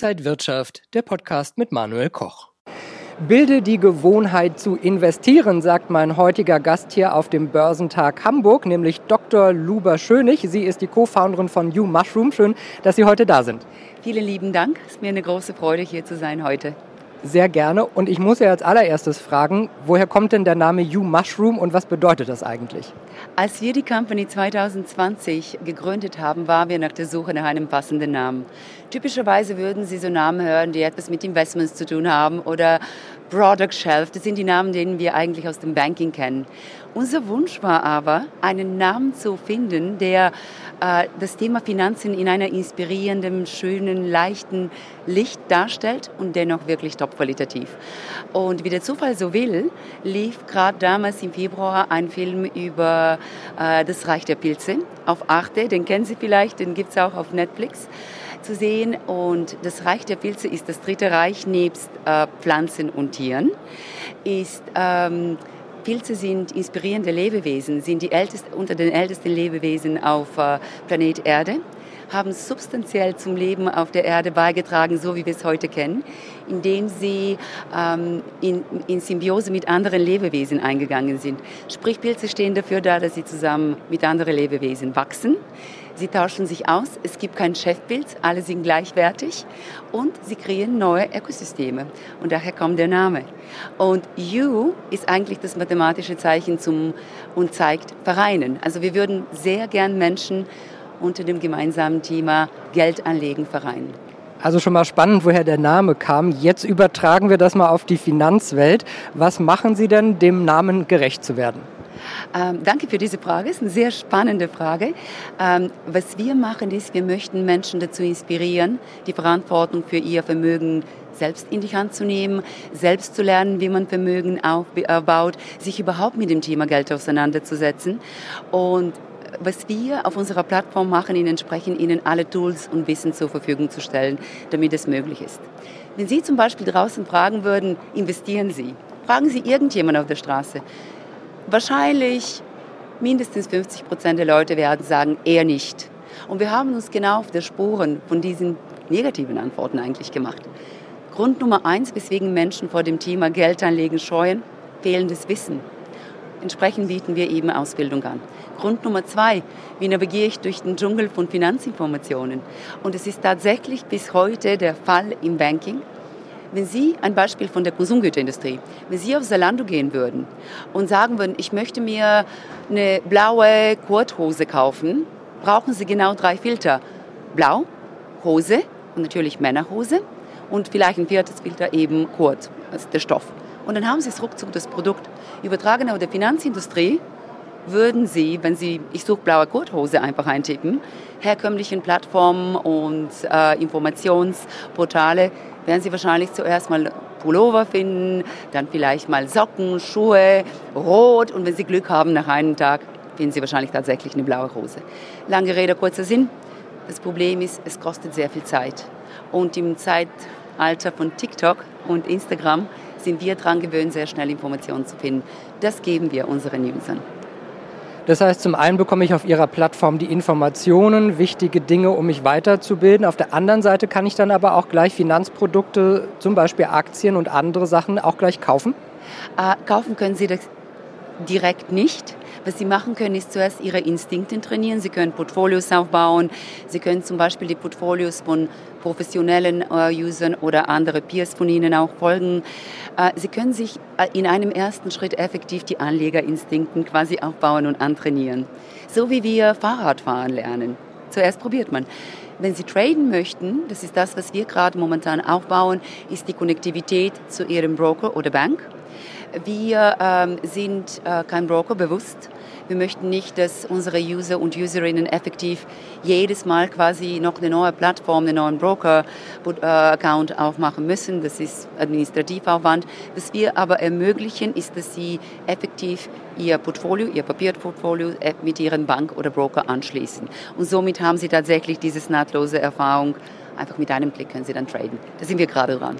Inside Wirtschaft, der Podcast mit Manuel Koch. Bilde die Gewohnheit zu investieren, sagt mein heutiger Gast hier auf dem Börsentag Hamburg, nämlich Dr. Luba Schönig. Sie ist die Co-Founderin von You Mushroom. Schön, dass Sie heute da sind. Vielen lieben Dank. Es ist mir eine große Freude, hier zu sein heute. Sehr gerne. Und ich muss ja als allererstes fragen, woher kommt denn der Name You Mushroom und was bedeutet das eigentlich? Als wir die Company 2020 gegründet haben, waren wir nach der Suche nach einem passenden Namen. Typischerweise würden Sie so Namen hören, die etwas mit Investments zu tun haben oder Product Shelf. Das sind die Namen, den wir eigentlich aus dem Banking kennen. Unser Wunsch war aber, einen Namen zu finden, der äh, das Thema Finanzen in einer inspirierenden, schönen, leichten Licht darstellt und dennoch wirklich top-qualitativ. Und wie der Zufall so will, lief gerade damals im Februar ein Film über äh, das Reich der Pilze auf Arte. Den kennen Sie vielleicht, den gibt es auch auf Netflix zu sehen. Und das Reich der Pilze ist das dritte Reich nebst äh, Pflanzen und Tieren. Ist, ähm, Pilze sind inspirierende Lebewesen, sind die älteste, unter den ältesten Lebewesen auf äh, Planet Erde haben substanziell zum Leben auf der Erde beigetragen, so wie wir es heute kennen, indem sie ähm, in, in Symbiose mit anderen Lebewesen eingegangen sind. Sprich, Pilze stehen dafür da, dass sie zusammen mit anderen Lebewesen wachsen. Sie tauschen sich aus, es gibt kein Chefpilz, alle sind gleichwertig und sie kreieren neue Ökosysteme. Und daher kommt der Name. Und U ist eigentlich das mathematische Zeichen zum und zeigt Vereinen. Also wir würden sehr gern Menschen unter dem gemeinsamen Thema Geld anlegen vereinen. Also schon mal spannend, woher der Name kam. Jetzt übertragen wir das mal auf die Finanzwelt. Was machen Sie denn, dem Namen gerecht zu werden? Ähm, danke für diese Frage. Es ist eine sehr spannende Frage. Ähm, was wir machen, ist, wir möchten Menschen dazu inspirieren, die Verantwortung für ihr Vermögen selbst in die Hand zu nehmen, selbst zu lernen, wie man Vermögen aufbaut, sich überhaupt mit dem Thema Geld auseinanderzusetzen. Und was wir auf unserer Plattform machen, ihnen entsprechend ihnen alle Tools und Wissen zur Verfügung zu stellen, damit es möglich ist. Wenn Sie zum Beispiel draußen fragen würden, investieren Sie? Fragen Sie irgendjemand auf der Straße. Wahrscheinlich mindestens 50 Prozent der Leute werden sagen, eher nicht. Und wir haben uns genau auf der Spuren von diesen negativen Antworten eigentlich gemacht. Grund Nummer eins, weswegen Menschen vor dem Thema Geldanlegen scheuen, fehlendes Wissen. Entsprechend bieten wir eben Ausbildung an. Grund Nummer zwei, wie navigiere ich durch den Dschungel von Finanzinformationen? Und es ist tatsächlich bis heute der Fall im Banking, wenn Sie, ein Beispiel von der Konsumgüterindustrie, wenn Sie auf Zalando gehen würden und sagen würden, ich möchte mir eine blaue Kurthose kaufen, brauchen Sie genau drei Filter. Blau, Hose und natürlich Männerhose und vielleicht ein viertes Filter eben Kurt, also der Stoff. Und dann haben Sie es ruckzuck das Produkt. Übertragen auf der Finanzindustrie würden Sie, wenn Sie, ich suche blaue Kurthose einfach eintippen, herkömmlichen Plattformen und äh, Informationsportale werden Sie wahrscheinlich zuerst mal Pullover finden, dann vielleicht mal Socken, Schuhe, Rot und wenn Sie Glück haben, nach einem Tag finden Sie wahrscheinlich tatsächlich eine blaue Hose. Lange Rede, kurzer Sinn. Das Problem ist, es kostet sehr viel Zeit. Und im Zeitalter von TikTok und Instagram sind wir daran gewöhnt, sehr schnell Informationen zu finden. Das geben wir unseren Usern. Das heißt, zum einen bekomme ich auf Ihrer Plattform die Informationen, wichtige Dinge, um mich weiterzubilden. Auf der anderen Seite kann ich dann aber auch gleich Finanzprodukte, zum Beispiel Aktien und andere Sachen, auch gleich kaufen? Äh, kaufen können Sie das direkt nicht. Was Sie machen können, ist zuerst Ihre Instinkte trainieren. Sie können Portfolios aufbauen. Sie können zum Beispiel die Portfolios von professionellen äh, Usern oder andere Peers von Ihnen auch folgen. Äh, Sie können sich äh, in einem ersten Schritt effektiv die Anlegerinstinkten quasi aufbauen und antrainieren. So wie wir Fahrradfahren lernen. Zuerst probiert man. Wenn Sie traden möchten, das ist das, was wir gerade momentan aufbauen, ist die Konnektivität zu Ihrem Broker oder Bank. Wir ähm, sind äh, kein Broker bewusst. Wir möchten nicht, dass unsere User und Userinnen effektiv jedes Mal quasi noch eine neue Plattform, einen neuen Broker-Account aufmachen müssen. Das ist Administrativaufwand. Was wir aber ermöglichen, ist, dass sie effektiv ihr Portfolio, ihr Papierportfolio äh, mit ihrem Bank oder Broker anschließen. Und somit haben sie tatsächlich diese nahtlose Erfahrung. Einfach mit einem Klick können sie dann traden. Da sind wir gerade dran.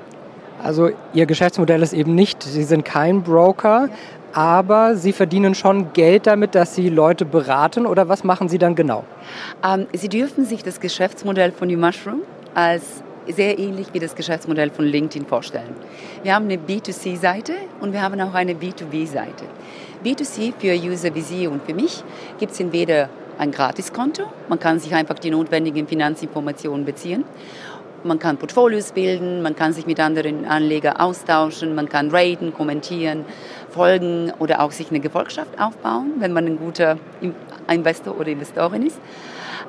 Also Ihr Geschäftsmodell ist eben nicht, Sie sind kein Broker, aber Sie verdienen schon Geld damit, dass Sie Leute beraten oder was machen Sie dann genau? Ähm, Sie dürfen sich das Geschäftsmodell von New Mushroom als sehr ähnlich wie das Geschäftsmodell von LinkedIn vorstellen. Wir haben eine B2C-Seite und wir haben auch eine B2B-Seite. B2C für User wie Sie und für mich gibt es entweder ein Gratiskonto, man kann sich einfach die notwendigen Finanzinformationen beziehen man kann Portfolios bilden, man kann sich mit anderen Anlegern austauschen, man kann raten, kommentieren, folgen oder auch sich eine Gefolgschaft aufbauen, wenn man ein guter Investor oder Investorin ist.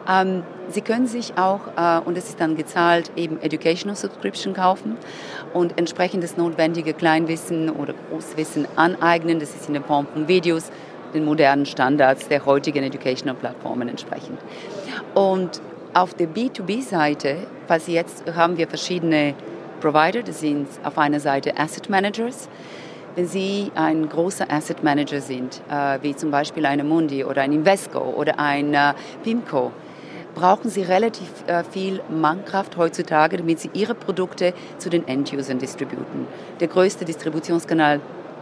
Ähm, Sie können sich auch, äh, und es ist dann gezahlt, eben Educational Subscription kaufen und entsprechendes notwendige Kleinwissen oder Großwissen aneignen. Das ist in der Form von Videos, den modernen Standards der heutigen Educational Plattformen entsprechend. Und auf der B2B-Seite, was jetzt haben wir verschiedene Provider, das sind auf einer Seite Asset Managers. Wenn Sie ein großer Asset Manager sind, äh, wie zum Beispiel eine Mundi oder ein Invesco oder ein äh, PIMCO, brauchen Sie relativ äh, viel Mannkraft heutzutage, damit Sie Ihre Produkte zu den End-Usern distributen. Der größte Distributionskanal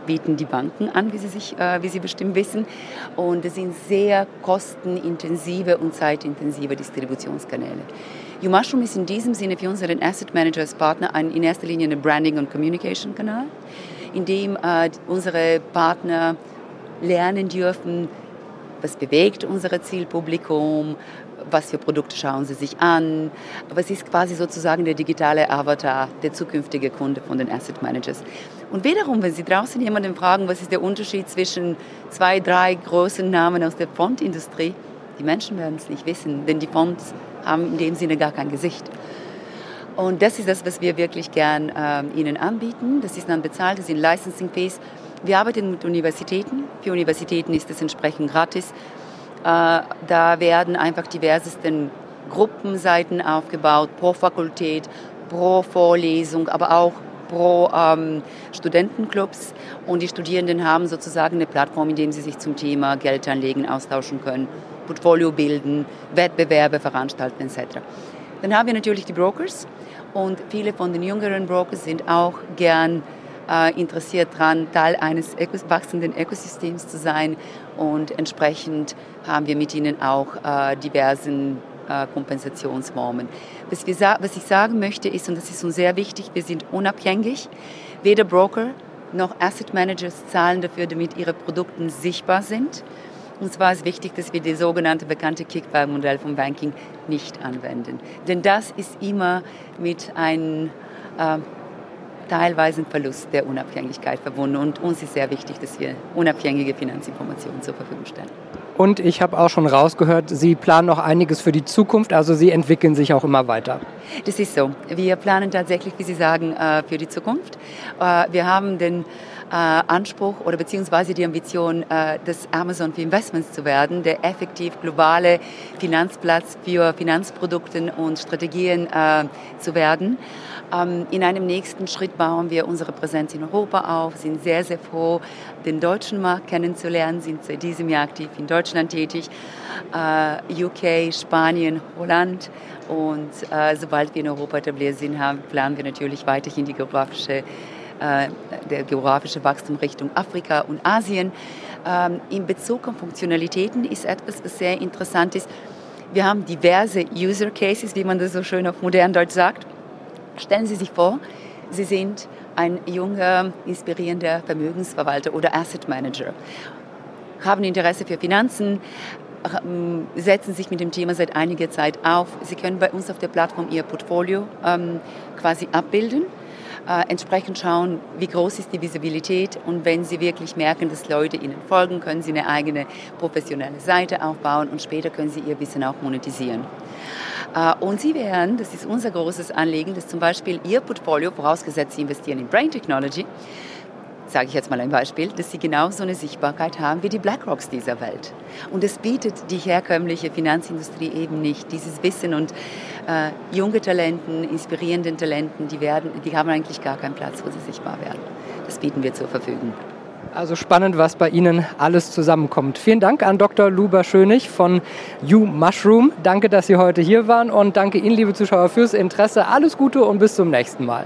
bieten die Banken an, wie Sie, sich, äh, wie Sie bestimmt wissen. Und es sind sehr kostenintensive und zeitintensive Distributionskanäle. YouMushroom ist in diesem Sinne für unseren Asset Manager als Partner ein, in erster Linie ein Branding- und Communication-Kanal, in dem äh, unsere Partner lernen dürfen, was bewegt unser Zielpublikum, was für Produkte schauen sie sich an. Aber es ist quasi sozusagen der digitale Avatar, der zukünftige Kunde von den Asset Managers. Und wiederum, wenn Sie draußen jemanden fragen, was ist der Unterschied zwischen zwei, drei großen Namen aus der Fontindustrie, die Menschen werden es nicht wissen, denn die Fonts haben in dem Sinne gar kein Gesicht. Und das ist das, was wir wirklich gern äh, Ihnen anbieten. Das ist dann bezahlt, das sind Licensing Fees. Wir arbeiten mit Universitäten. Für Universitäten ist es entsprechend gratis. Äh, da werden einfach diversesten Gruppenseiten aufgebaut, pro Fakultät, pro Vorlesung, aber auch pro ähm, Studentenclubs. Und die Studierenden haben sozusagen eine Plattform, in der sie sich zum Thema Geld anlegen, austauschen können, Portfolio bilden, Wettbewerbe veranstalten etc. Dann haben wir natürlich die Brokers und viele von den jüngeren Brokers sind auch gern äh, interessiert daran, Teil eines wachsenden Ökosystems zu sein. Und entsprechend haben wir mit ihnen auch äh, diversen äh, Kompensationsformen. Was, wir, was ich sagen möchte ist, und das ist uns sehr wichtig, wir sind unabhängig. Weder Broker noch Asset Managers zahlen dafür, damit ihre Produkte sichtbar sind. Und zwar ist wichtig, dass wir das sogenannte bekannte Kickback-Modell vom Banking nicht anwenden. Denn das ist immer mit einem äh, teilweise ein Verlust der Unabhängigkeit verbunden. Und uns ist sehr wichtig, dass wir unabhängige Finanzinformationen zur Verfügung stellen. Und ich habe auch schon rausgehört, Sie planen noch einiges für die Zukunft, also Sie entwickeln sich auch immer weiter. Das ist so. Wir planen tatsächlich, wie Sie sagen, äh, für die Zukunft. Äh, wir haben den äh, Anspruch oder beziehungsweise die Ambition, das Amazon für Investments zu werden, der effektiv globale Finanzplatz für Finanzprodukte und Strategien zu werden. Ähm, in einem nächsten Schritt bauen wir unsere Präsenz in Europa auf, sind sehr, sehr froh, den deutschen Markt kennenzulernen, sind seit diesem Jahr aktiv in Deutschland tätig, äh, UK, Spanien, Holland. Und äh, sobald wir in Europa etabliert sind, planen wir natürlich weiterhin die geografische, äh, der geografische Wachstum Richtung Afrika und Asien. Ähm, in Bezug auf Funktionalitäten ist etwas, was sehr interessant ist. Wir haben diverse User Cases, wie man das so schön auf modern Deutsch sagt. Stellen Sie sich vor, Sie sind ein junger, inspirierender Vermögensverwalter oder Asset Manager, haben Interesse für Finanzen, ähm, setzen sich mit dem Thema seit einiger Zeit auf. Sie können bei uns auf der Plattform Ihr Portfolio ähm, quasi abbilden äh, entsprechend schauen, wie groß ist die Visibilität und wenn Sie wirklich merken, dass Leute Ihnen folgen, können Sie eine eigene professionelle Seite aufbauen und später können Sie Ihr Wissen auch monetisieren. Äh, und Sie werden, das ist unser großes Anliegen, dass zum Beispiel Ihr Portfolio, vorausgesetzt Sie investieren in Brain Technology, sage ich jetzt mal ein Beispiel, dass sie genauso eine Sichtbarkeit haben wie die BlackRocks dieser Welt. Und es bietet die herkömmliche Finanzindustrie eben nicht. Dieses Wissen und äh, junge Talenten, inspirierenden Talenten, die, werden, die haben eigentlich gar keinen Platz, wo sie sichtbar werden. Das bieten wir zur Verfügung. Also spannend, was bei Ihnen alles zusammenkommt. Vielen Dank an Dr. Luber Schönig von You Mushroom. Danke, dass Sie heute hier waren und danke Ihnen, liebe Zuschauer, fürs Interesse. Alles Gute und bis zum nächsten Mal.